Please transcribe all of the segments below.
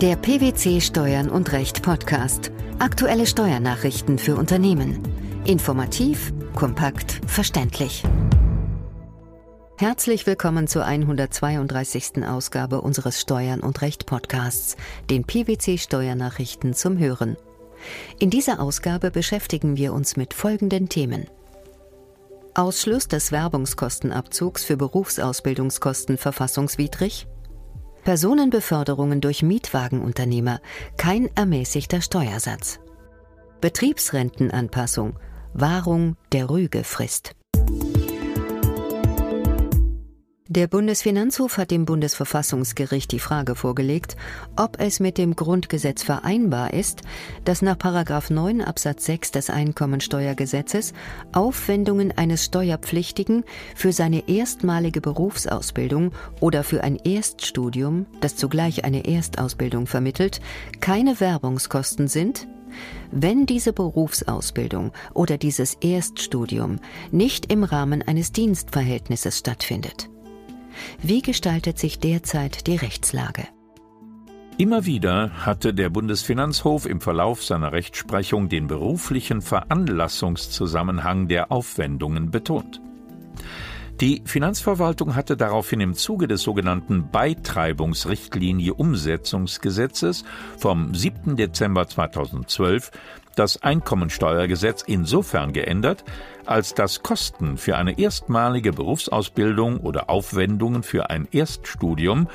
Der PwC Steuern und Recht Podcast. Aktuelle Steuernachrichten für Unternehmen. Informativ, kompakt, verständlich. Herzlich willkommen zur 132. Ausgabe unseres Steuern und Recht Podcasts, den PwC Steuernachrichten zum Hören. In dieser Ausgabe beschäftigen wir uns mit folgenden Themen. Ausschluss des Werbungskostenabzugs für Berufsausbildungskosten verfassungswidrig? Personenbeförderungen durch Mietwagenunternehmer, kein ermäßigter Steuersatz. Betriebsrentenanpassung, Wahrung der Rügefrist. Der Bundesfinanzhof hat dem Bundesverfassungsgericht die Frage vorgelegt, ob es mit dem Grundgesetz vereinbar ist, dass nach 9 Absatz 6 des Einkommensteuergesetzes Aufwendungen eines Steuerpflichtigen für seine erstmalige Berufsausbildung oder für ein Erststudium, das zugleich eine Erstausbildung vermittelt, keine Werbungskosten sind, wenn diese Berufsausbildung oder dieses Erststudium nicht im Rahmen eines Dienstverhältnisses stattfindet. Wie gestaltet sich derzeit die Rechtslage? Immer wieder hatte der Bundesfinanzhof im Verlauf seiner Rechtsprechung den beruflichen Veranlassungszusammenhang der Aufwendungen betont. Die Finanzverwaltung hatte daraufhin im Zuge des sogenannten Beitreibungsrichtlinie Umsetzungsgesetzes vom 7. Dezember 2012 das Einkommensteuergesetz insofern geändert, als dass Kosten für eine erstmalige Berufsausbildung oder Aufwendungen für ein Erststudium,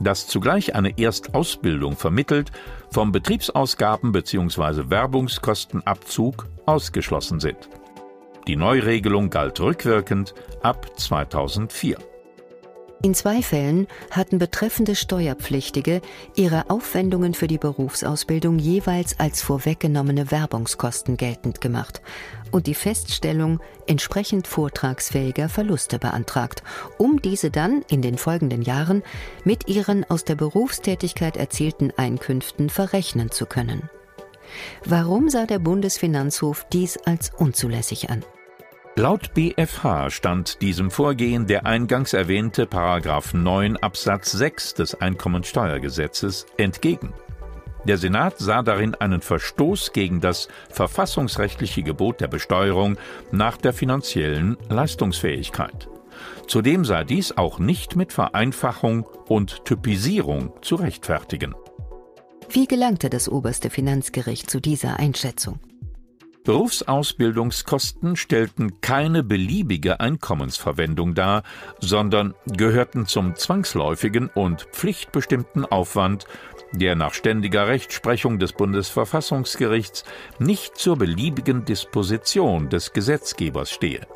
das zugleich eine Erstausbildung vermittelt, vom Betriebsausgaben bzw. Werbungskostenabzug ausgeschlossen sind. Die Neuregelung galt rückwirkend ab 2004. In zwei Fällen hatten betreffende Steuerpflichtige ihre Aufwendungen für die Berufsausbildung jeweils als vorweggenommene Werbungskosten geltend gemacht und die Feststellung entsprechend vortragsfähiger Verluste beantragt, um diese dann in den folgenden Jahren mit ihren aus der Berufstätigkeit erzielten Einkünften verrechnen zu können. Warum sah der Bundesfinanzhof dies als unzulässig an? Laut BfH stand diesem Vorgehen der eingangs erwähnte Paragraph 9 Absatz 6 des Einkommensteuergesetzes entgegen. Der Senat sah darin einen Verstoß gegen das verfassungsrechtliche Gebot der Besteuerung nach der finanziellen Leistungsfähigkeit. Zudem sei dies auch nicht mit Vereinfachung und Typisierung zu rechtfertigen. Wie gelangte das oberste Finanzgericht zu dieser Einschätzung? Berufsausbildungskosten stellten keine beliebige Einkommensverwendung dar, sondern gehörten zum zwangsläufigen und pflichtbestimmten Aufwand, der nach ständiger Rechtsprechung des Bundesverfassungsgerichts nicht zur beliebigen Disposition des Gesetzgebers stehe.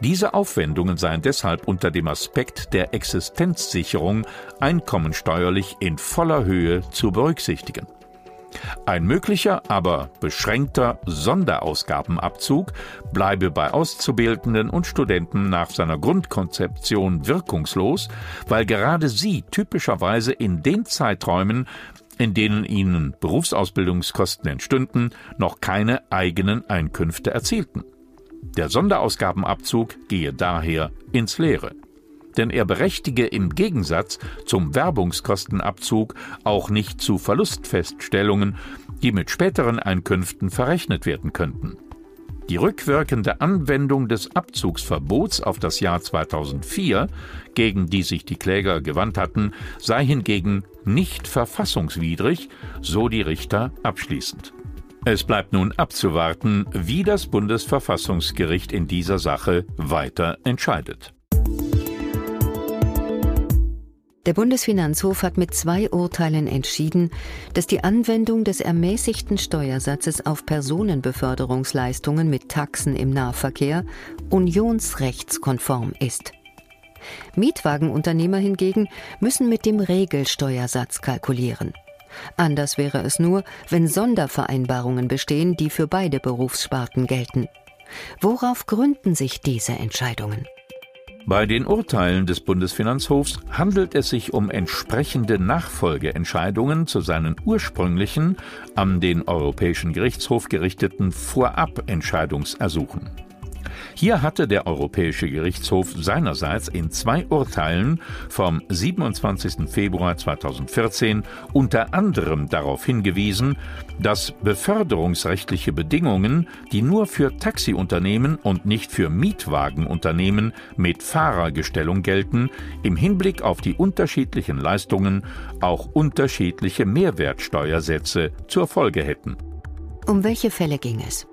Diese Aufwendungen seien deshalb unter dem Aspekt der Existenzsicherung einkommensteuerlich in voller Höhe zu berücksichtigen. Ein möglicher, aber beschränkter Sonderausgabenabzug bleibe bei Auszubildenden und Studenten nach seiner Grundkonzeption wirkungslos, weil gerade sie typischerweise in den Zeiträumen, in denen ihnen Berufsausbildungskosten entstünden, noch keine eigenen Einkünfte erzielten. Der Sonderausgabenabzug gehe daher ins Leere denn er berechtige im Gegensatz zum Werbungskostenabzug auch nicht zu Verlustfeststellungen, die mit späteren Einkünften verrechnet werden könnten. Die rückwirkende Anwendung des Abzugsverbots auf das Jahr 2004, gegen die sich die Kläger gewandt hatten, sei hingegen nicht verfassungswidrig, so die Richter abschließend. Es bleibt nun abzuwarten, wie das Bundesverfassungsgericht in dieser Sache weiter entscheidet. Der Bundesfinanzhof hat mit zwei Urteilen entschieden, dass die Anwendung des ermäßigten Steuersatzes auf Personenbeförderungsleistungen mit Taxen im Nahverkehr unionsrechtskonform ist. Mietwagenunternehmer hingegen müssen mit dem Regelsteuersatz kalkulieren. Anders wäre es nur, wenn Sondervereinbarungen bestehen, die für beide Berufssparten gelten. Worauf gründen sich diese Entscheidungen? Bei den Urteilen des Bundesfinanzhofs handelt es sich um entsprechende Nachfolgeentscheidungen zu seinen ursprünglichen, an den Europäischen Gerichtshof gerichteten Vorabentscheidungsersuchen. Hier hatte der Europäische Gerichtshof seinerseits in zwei Urteilen vom 27. Februar 2014 unter anderem darauf hingewiesen, dass beförderungsrechtliche Bedingungen, die nur für Taxiunternehmen und nicht für Mietwagenunternehmen mit Fahrergestellung gelten, im Hinblick auf die unterschiedlichen Leistungen auch unterschiedliche Mehrwertsteuersätze zur Folge hätten. Um welche Fälle ging es?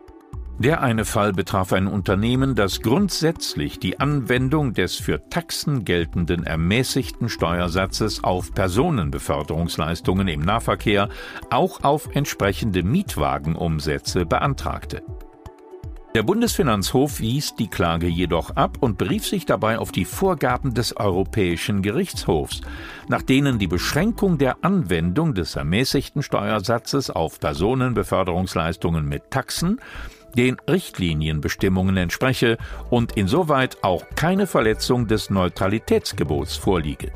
Der eine Fall betraf ein Unternehmen, das grundsätzlich die Anwendung des für Taxen geltenden ermäßigten Steuersatzes auf Personenbeförderungsleistungen im Nahverkehr auch auf entsprechende Mietwagenumsätze beantragte. Der Bundesfinanzhof wies die Klage jedoch ab und berief sich dabei auf die Vorgaben des Europäischen Gerichtshofs, nach denen die Beschränkung der Anwendung des ermäßigten Steuersatzes auf Personenbeförderungsleistungen mit Taxen den Richtlinienbestimmungen entspreche und insoweit auch keine Verletzung des Neutralitätsgebots vorliege.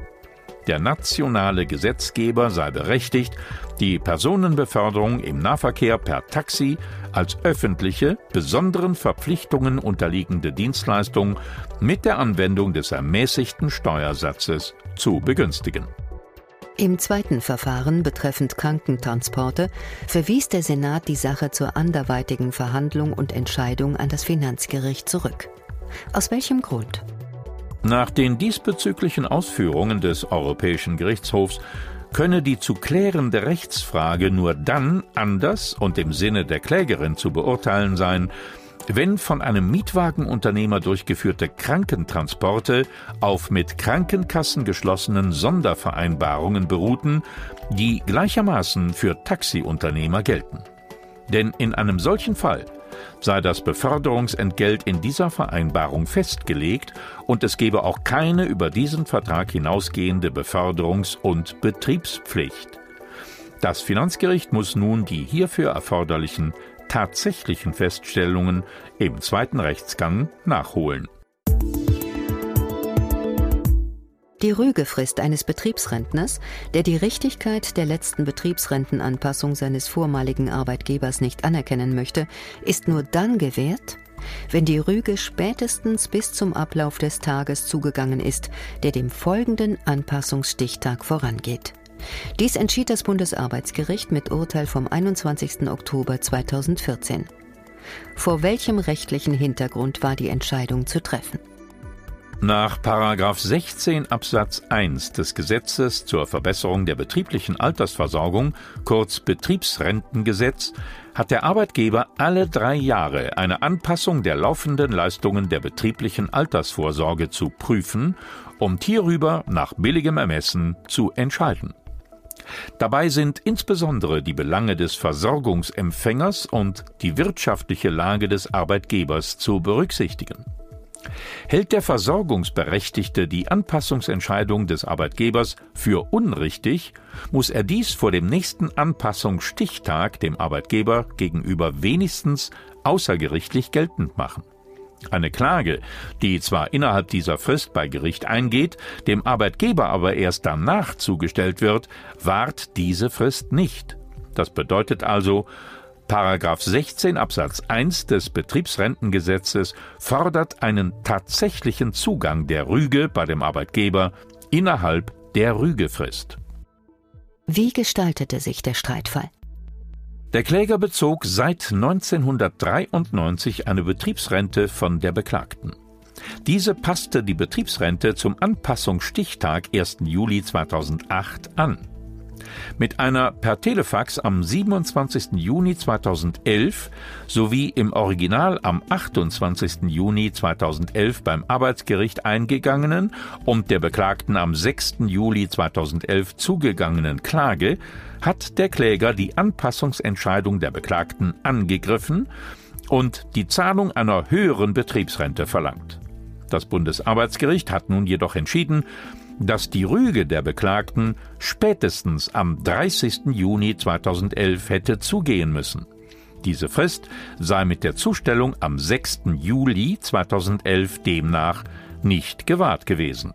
Der nationale Gesetzgeber sei berechtigt, die Personenbeförderung im Nahverkehr per Taxi als öffentliche, besonderen Verpflichtungen unterliegende Dienstleistung mit der Anwendung des ermäßigten Steuersatzes zu begünstigen. Im zweiten Verfahren betreffend Krankentransporte verwies der Senat die Sache zur anderweitigen Verhandlung und Entscheidung an das Finanzgericht zurück. Aus welchem Grund? Nach den diesbezüglichen Ausführungen des Europäischen Gerichtshofs könne die zu klärende Rechtsfrage nur dann anders und im Sinne der Klägerin zu beurteilen sein, wenn von einem Mietwagenunternehmer durchgeführte Krankentransporte auf mit Krankenkassen geschlossenen Sondervereinbarungen beruhten, die gleichermaßen für Taxiunternehmer gelten. Denn in einem solchen Fall sei das Beförderungsentgelt in dieser Vereinbarung festgelegt und es gebe auch keine über diesen Vertrag hinausgehende Beförderungs- und Betriebspflicht. Das Finanzgericht muss nun die hierfür erforderlichen tatsächlichen Feststellungen im zweiten Rechtsgang nachholen. Die Rügefrist eines Betriebsrentners, der die Richtigkeit der letzten Betriebsrentenanpassung seines vormaligen Arbeitgebers nicht anerkennen möchte, ist nur dann gewährt, wenn die Rüge spätestens bis zum Ablauf des Tages zugegangen ist, der dem folgenden Anpassungsstichtag vorangeht. Dies entschied das Bundesarbeitsgericht mit Urteil vom 21. Oktober 2014. Vor welchem rechtlichen Hintergrund war die Entscheidung zu treffen? Nach 16 Absatz 1 des Gesetzes zur Verbesserung der betrieblichen Altersversorgung, kurz Betriebsrentengesetz, hat der Arbeitgeber alle drei Jahre eine Anpassung der laufenden Leistungen der betrieblichen Altersvorsorge zu prüfen, um hierüber nach billigem Ermessen zu entscheiden. Dabei sind insbesondere die Belange des Versorgungsempfängers und die wirtschaftliche Lage des Arbeitgebers zu berücksichtigen. Hält der Versorgungsberechtigte die Anpassungsentscheidung des Arbeitgebers für unrichtig, muss er dies vor dem nächsten Anpassungsstichtag dem Arbeitgeber gegenüber wenigstens außergerichtlich geltend machen. Eine Klage, die zwar innerhalb dieser Frist bei Gericht eingeht, dem Arbeitgeber aber erst danach zugestellt wird, wahrt diese Frist nicht. Das bedeutet also, Paragraph 16 Absatz 1 des Betriebsrentengesetzes fordert einen tatsächlichen Zugang der Rüge bei dem Arbeitgeber innerhalb der Rügefrist. Wie gestaltete sich der Streitfall? Der Kläger bezog seit 1993 eine Betriebsrente von der Beklagten. Diese passte die Betriebsrente zum Anpassungsstichtag 1. Juli 2008 an. Mit einer per Telefax am 27. Juni 2011 sowie im Original am 28. Juni 2011 beim Arbeitsgericht eingegangenen und der Beklagten am 6. Juli 2011 zugegangenen Klage hat der Kläger die Anpassungsentscheidung der Beklagten angegriffen und die Zahlung einer höheren Betriebsrente verlangt. Das Bundesarbeitsgericht hat nun jedoch entschieden, dass die Rüge der Beklagten spätestens am 30. Juni 2011 hätte zugehen müssen. Diese Frist sei mit der Zustellung am 6. Juli 2011 demnach nicht gewahrt gewesen.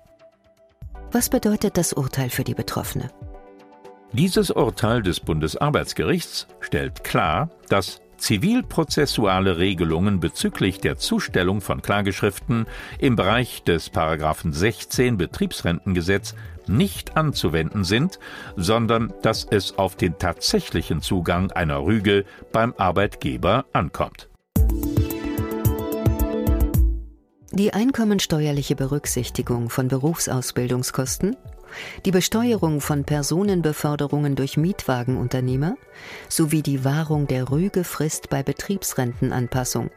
Was bedeutet das Urteil für die Betroffene? Dieses Urteil des Bundesarbeitsgerichts stellt klar, dass zivilprozessuale Regelungen bezüglich der Zustellung von Klageschriften im Bereich des Paragraphen 16 Betriebsrentengesetz nicht anzuwenden sind, sondern dass es auf den tatsächlichen Zugang einer Rüge beim Arbeitgeber ankommt. Die einkommensteuerliche Berücksichtigung von Berufsausbildungskosten, die Besteuerung von Personenbeförderungen durch Mietwagenunternehmer sowie die Wahrung der Rügefrist bei Betriebsrentenanpassung.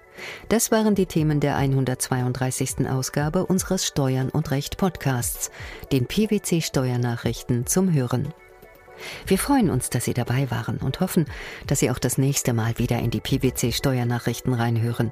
Das waren die Themen der 132. Ausgabe unseres Steuern und Recht Podcasts, den PwC Steuernachrichten zum Hören. Wir freuen uns, dass Sie dabei waren und hoffen, dass Sie auch das nächste Mal wieder in die PwC Steuernachrichten reinhören.